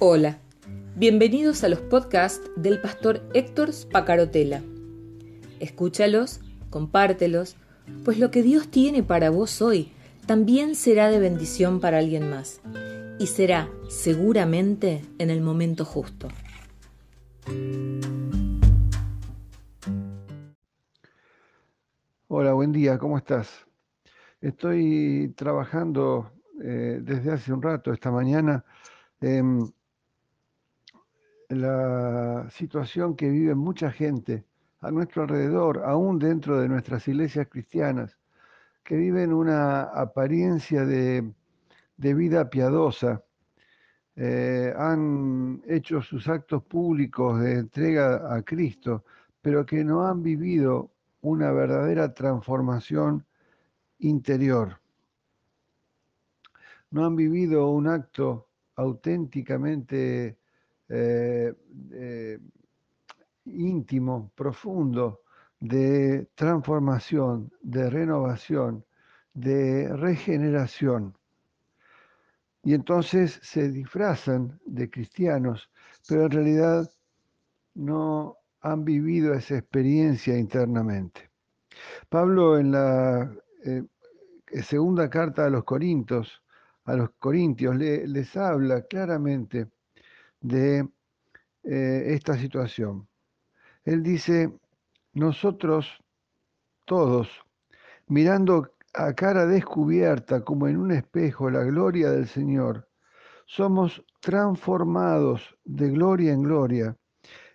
Hola, bienvenidos a los podcasts del pastor Héctor Spacarotela. Escúchalos, compártelos, pues lo que Dios tiene para vos hoy también será de bendición para alguien más y será seguramente en el momento justo. Hola, buen día, ¿cómo estás? Estoy trabajando eh, desde hace un rato, esta mañana, en la situación que vive mucha gente a nuestro alrededor, aún dentro de nuestras iglesias cristianas, que viven una apariencia de, vida piadosa, eh, han hecho sus actos públicos de entrega a Cristo, pero que no han vivido una verdadera transformación interior. No han vivido un acto auténticamente eh, eh, íntimo, profundo, de transformación, de renovación, de regeneración. Y entonces se disfrazan de cristianos, pero en realidad no han vivido esa experiencia internamente. Pablo en la eh, segunda carta a los Corintios, a los Corintios les habla claramente de eh, esta situación. Él dice, nosotros todos, mirando a cara descubierta como en un espejo la gloria del Señor, somos transformados de gloria en gloria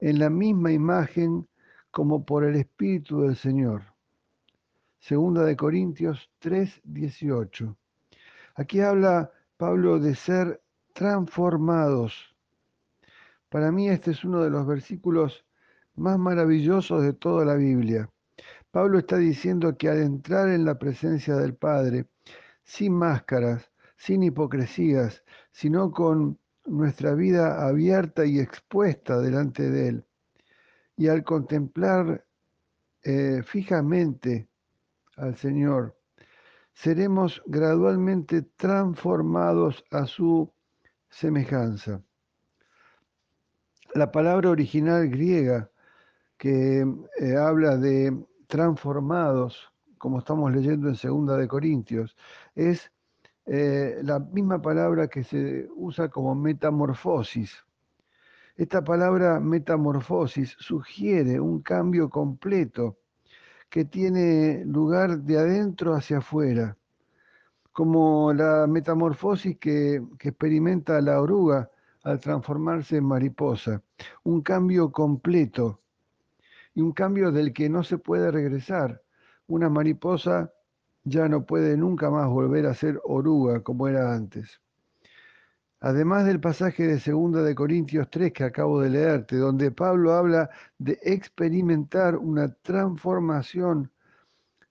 en la misma imagen como por el Espíritu del Señor. Segunda de Corintios 3, 18. Aquí habla Pablo de ser transformados. Para mí este es uno de los versículos más maravillosos de toda la Biblia. Pablo está diciendo que al entrar en la presencia del Padre, sin máscaras, sin hipocresías, sino con nuestra vida abierta y expuesta delante de Él. Y al contemplar eh, fijamente al Señor, seremos gradualmente transformados a su semejanza. La palabra original griega que eh, habla de transformados, como estamos leyendo en Segunda de Corintios, es eh, la misma palabra que se usa como metamorfosis. Esta palabra metamorfosis sugiere un cambio completo que tiene lugar de adentro hacia afuera, como la metamorfosis que, que experimenta la oruga al transformarse en mariposa, un cambio completo y un cambio del que no se puede regresar. Una mariposa ya no puede nunca más volver a ser oruga como era antes. Además del pasaje de 2 de Corintios 3 que acabo de leerte, donde Pablo habla de experimentar una transformación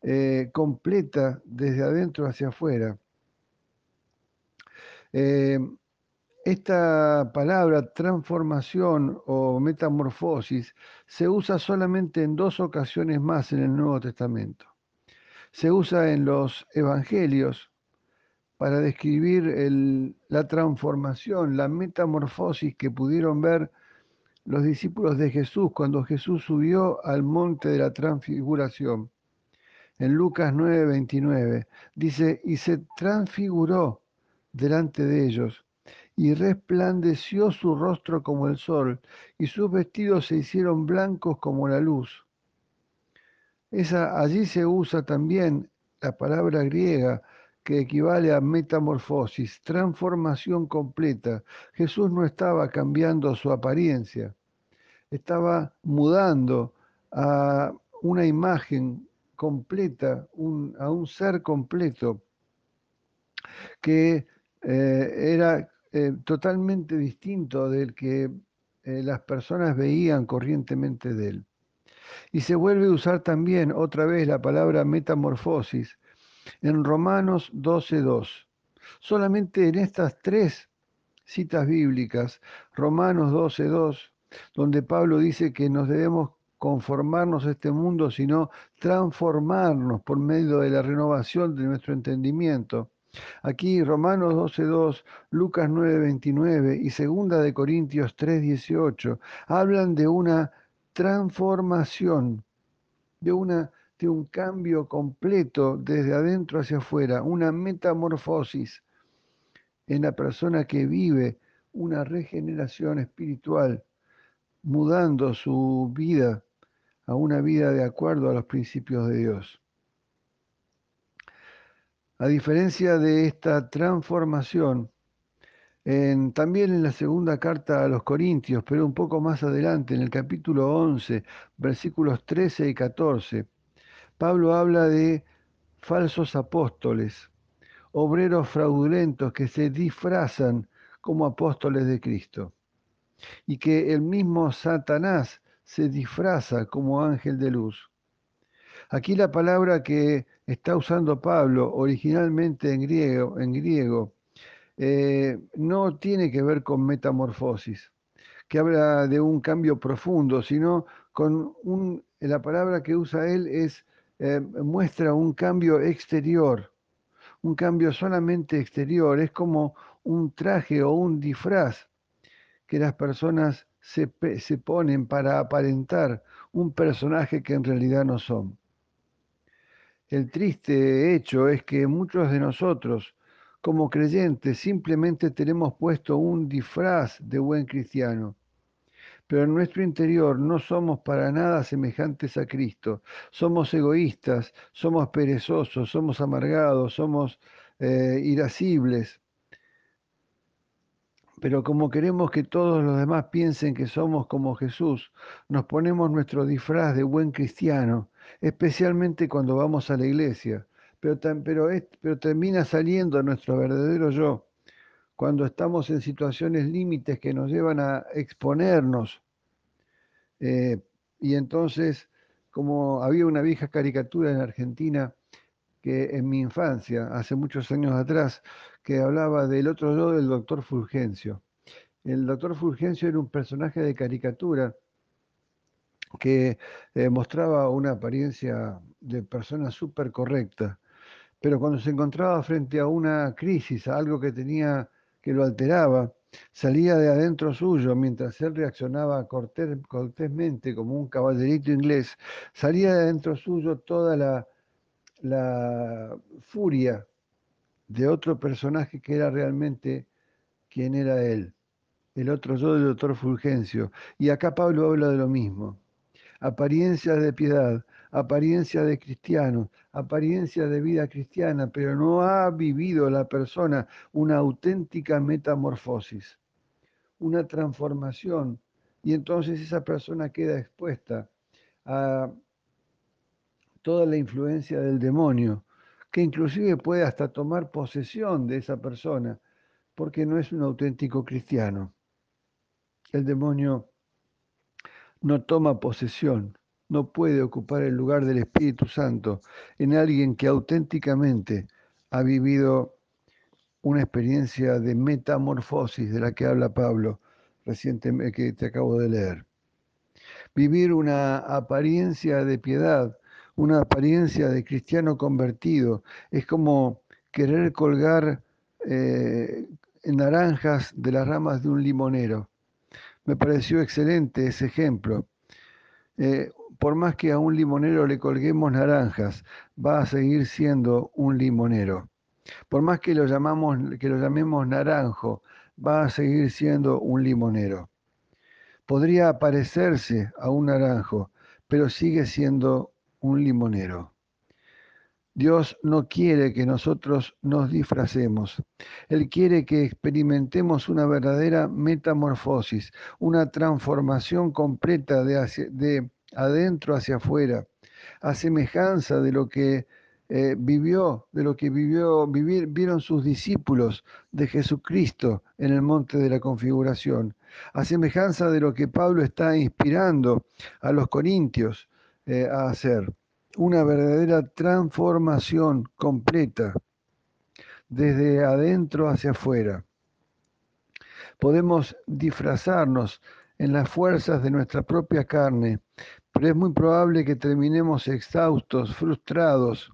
eh, completa desde adentro hacia afuera. Eh, esta palabra transformación o metamorfosis se usa solamente en dos ocasiones más en el Nuevo Testamento se usa en los evangelios para describir la transformación, la metamorfosis que pudieron ver los discípulos de Jesús cuando Jesús subió al monte de la transfiguración. En Lucas 9:29 dice, y se transfiguró delante de ellos, y resplandeció su rostro como el sol, y sus vestidos se hicieron blancos como la luz allí se usa también la palabra griega que equivale a metamorfosis, transformación completa. Jesús no estaba cambiando su apariencia, estaba mudando a una imagen completa, a un ser completo que eh, era eh, totalmente distinto del que eh, las personas veían corrientemente de él. Y se vuelve a usar también otra vez la palabra metamorfosis en Romanos 12.2. Solamente en estas tres citas bíblicas, Romanos 12.2, donde Pablo dice que nos debemos conformarnos a este mundo, sino transformarnos por medio de la renovación de nuestro entendimiento. Aquí Romanos 12.2, Lucas 9.29 y Segunda de Corintios 3.18 hablan de una transformación, de, una, de un cambio completo desde adentro hacia afuera, una metamorfosis en la persona que vive una regeneración espiritual, mudando su vida a una vida de acuerdo a los principios de Dios. A diferencia de esta transformación, también en la segunda carta a los Corintios, pero un poco más adelante, en el capítulo 11, versículos 13 y 14, Pablo habla de falsos apóstoles, obreros fraudulentos que se disfrazan como apóstoles de Cristo, y que el mismo Satanás se disfraza como ángel de luz. Aquí la palabra que está usando Pablo originalmente en griego, en griego eh, no tiene que ver con metamorfosis, que habla de un cambio profundo, sino con un, la palabra que usa él es, eh, muestra un cambio exterior, un cambio solamente exterior, es como un traje o un disfraz que las personas se, se ponen para aparentar un personaje que en realidad no son. El triste hecho es que muchos de nosotros, como creyentes, simplemente tenemos puesto un disfraz de buen cristiano. Pero en nuestro interior no somos para nada semejantes a Cristo. Somos egoístas, somos perezosos, somos amargados, somos eh, irascibles. Pero como queremos que todos los demás piensen que somos como Jesús, nos ponemos nuestro disfraz de buen cristiano especialmente cuando vamos a la iglesia, pero, pero, pero termina saliendo nuestro verdadero yo cuando estamos en situaciones límites que nos llevan a exponernos. Eh, y entonces, como había una vieja caricatura en Argentina, que en mi infancia, hace muchos años atrás, que hablaba del otro yo del doctor Fulgencio. El doctor Fulgencio era un personaje de caricatura que eh, mostraba una apariencia de persona súper correcta, pero cuando se encontraba frente a una crisis, a algo que tenía que lo alteraba, salía de adentro suyo, mientras él reaccionaba cortésmente como un caballerito inglés, salía de adentro suyo toda la, la furia de otro personaje que era realmente quien era él, el otro yo del doctor Fulgencio. Y acá Pablo habla de lo mismo apariencia de piedad, apariencia de cristiano, apariencia de vida cristiana, pero no ha vivido la persona una auténtica metamorfosis, una transformación, y entonces esa persona queda expuesta a toda la influencia del demonio, que inclusive puede hasta tomar posesión de esa persona, porque no es un auténtico cristiano. El demonio no toma posesión, no puede ocupar el lugar del Espíritu Santo en alguien que auténticamente ha vivido una experiencia de metamorfosis de la que habla Pablo recientemente que te acabo de leer. Vivir una apariencia de piedad, una apariencia de cristiano convertido, es como querer colgar eh, naranjas de las ramas de un limonero. Me pareció excelente ese ejemplo. Eh, por más que a un limonero le colguemos naranjas, va a seguir siendo un limonero. Por más que lo, que lo llamemos naranjo, va a seguir siendo un limonero. Podría parecerse a un naranjo, pero sigue siendo un limonero. Dios no quiere que nosotros nos disfracemos. Él quiere que experimentemos una verdadera metamorfosis, una transformación completa de, adentro hacia afuera, a semejanza de lo que eh, vivió, de lo que vivió, vieron sus discípulos de Jesucristo en el monte de la configuración, a semejanza de lo que Pablo está inspirando a los corintios eh, a hacer una verdadera transformación completa desde adentro hacia afuera. Podemos disfrazarnos en las fuerzas de nuestra propia carne, pero es muy probable que terminemos exhaustos, frustrados,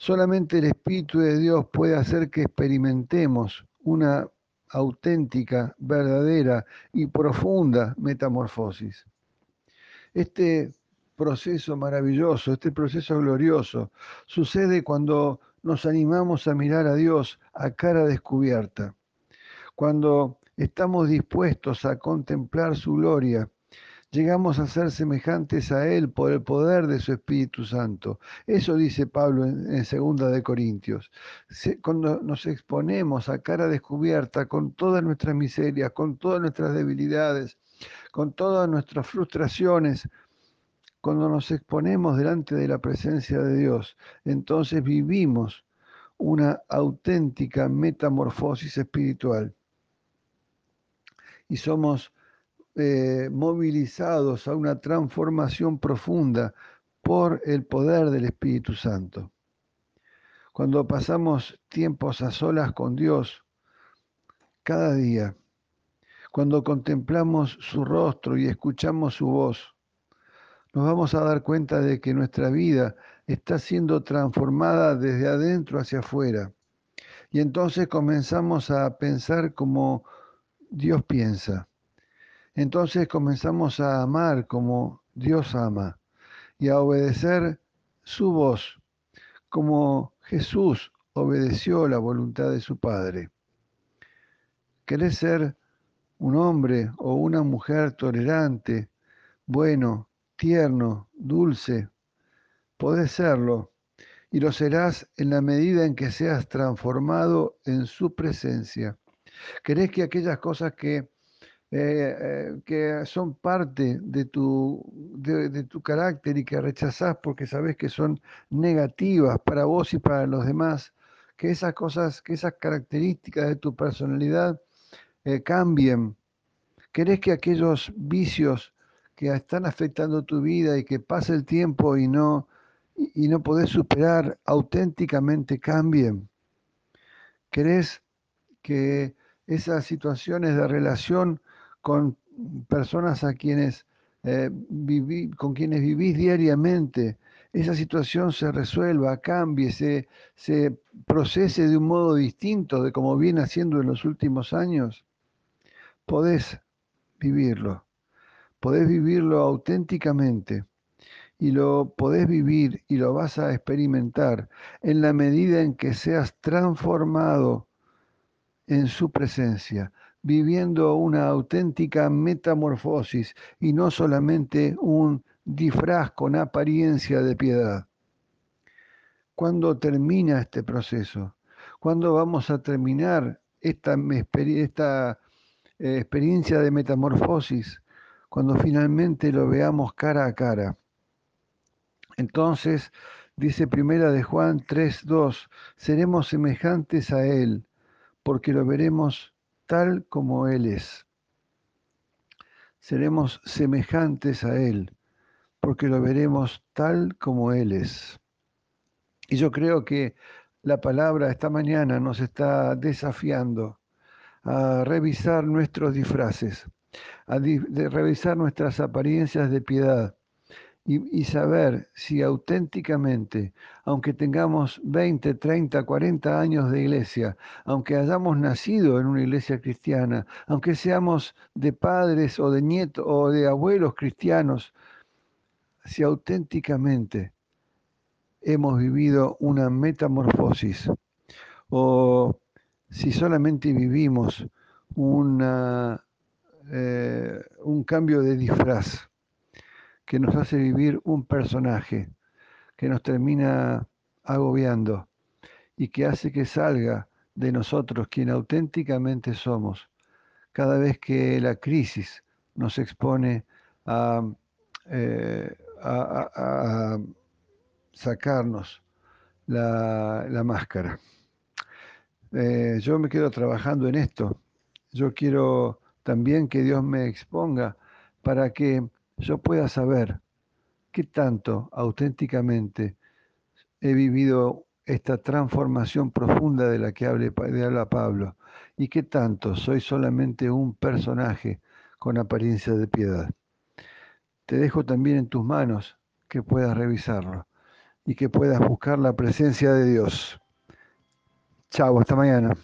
Solamente el Espíritu de Dios puede hacer que experimentemos una auténtica, verdadera y profunda metamorfosis. Este proceso maravilloso, este proceso glorioso, sucede cuando nos animamos a mirar a Dios a cara descubierta, cuando estamos dispuestos a contemplar su gloria llegamos a ser semejantes a Él por el poder de su Espíritu Santo. Eso dice Pablo en, Segunda de Corintios. cuando nos exponemos a cara descubierta con todas nuestras miserias, con todas nuestras debilidades, con todas nuestras frustraciones, cuando nos exponemos delante de la presencia de Dios, entonces vivimos una auténtica metamorfosis espiritual. Y somos eh, movilizados a una transformación profunda por el poder del Espíritu Santo. Cuando pasamos tiempos a solas con Dios, cada día, cuando contemplamos su rostro y escuchamos su voz, nos vamos a dar cuenta de que nuestra vida está siendo transformada desde adentro hacia afuera. Y entonces comenzamos a pensar como Dios piensa. Entonces comenzamos a amar como Dios ama y a obedecer su voz, como Jesús obedeció la voluntad de su Padre. ¿Querés ser un hombre o una mujer tolerante, bueno, tierno, dulce? Podés serlo y lo serás en la medida en que seas transformado en su presencia. ¿Querés que aquellas cosas que eh, eh, que son parte de tu, de, tu carácter y que rechazás porque sabes que son negativas para vos y para los demás, que esas cosas, que esas características de tu personalidad eh, cambien. ¿Querés que aquellos vicios que están afectando tu vida y que pase el tiempo y no, y no podés superar auténticamente cambien? ¿Querés que esas situaciones de relación con personas a quienes, eh, con quienes vivís diariamente, esa situación se resuelva, cambie, se, se procese de un modo distinto de como viene haciendo en los últimos años, podés vivirlo, podés vivirlo auténticamente y lo podés vivir y lo vas a experimentar en la medida en que seas transformado en su presencia, viviendo una auténtica metamorfosis y no solamente un disfraz con apariencia de piedad. ¿Cuándo termina este proceso? ¿Cuándo vamos a terminar esta, eh, experiencia de metamorfosis? Cuando finalmente lo veamos cara a cara. Entonces, dice primera de Juan 3:2, seremos semejantes a él, porque lo veremos tal como Él es. Seremos semejantes a Él, porque lo veremos tal como Él es. Y yo creo que la palabra esta mañana nos está desafiando a revisar nuestros disfraces, a revisar nuestras apariencias de piedad, y, saber si auténticamente, aunque tengamos 20, 30, 40 años de iglesia, aunque hayamos nacido en una iglesia cristiana, aunque seamos de padres o de nietos o de abuelos cristianos, si auténticamente hemos vivido una metamorfosis o si solamente vivimos una, eh, un cambio de disfraz que nos hace vivir un personaje que nos termina agobiando y que hace que salga de nosotros quien auténticamente somos cada vez que la crisis nos expone a, eh, sacarnos la, máscara. Eh, yo me quedo trabajando en esto. Yo quiero también que Dios me exponga para que yo pueda saber qué tanto auténticamente he vivido esta transformación profunda de la que habla Pablo y qué tanto soy solamente un personaje con apariencia de piedad. Te dejo también en tus manos que puedas revisarlo y que puedas buscar la presencia de Dios. Chao, hasta mañana.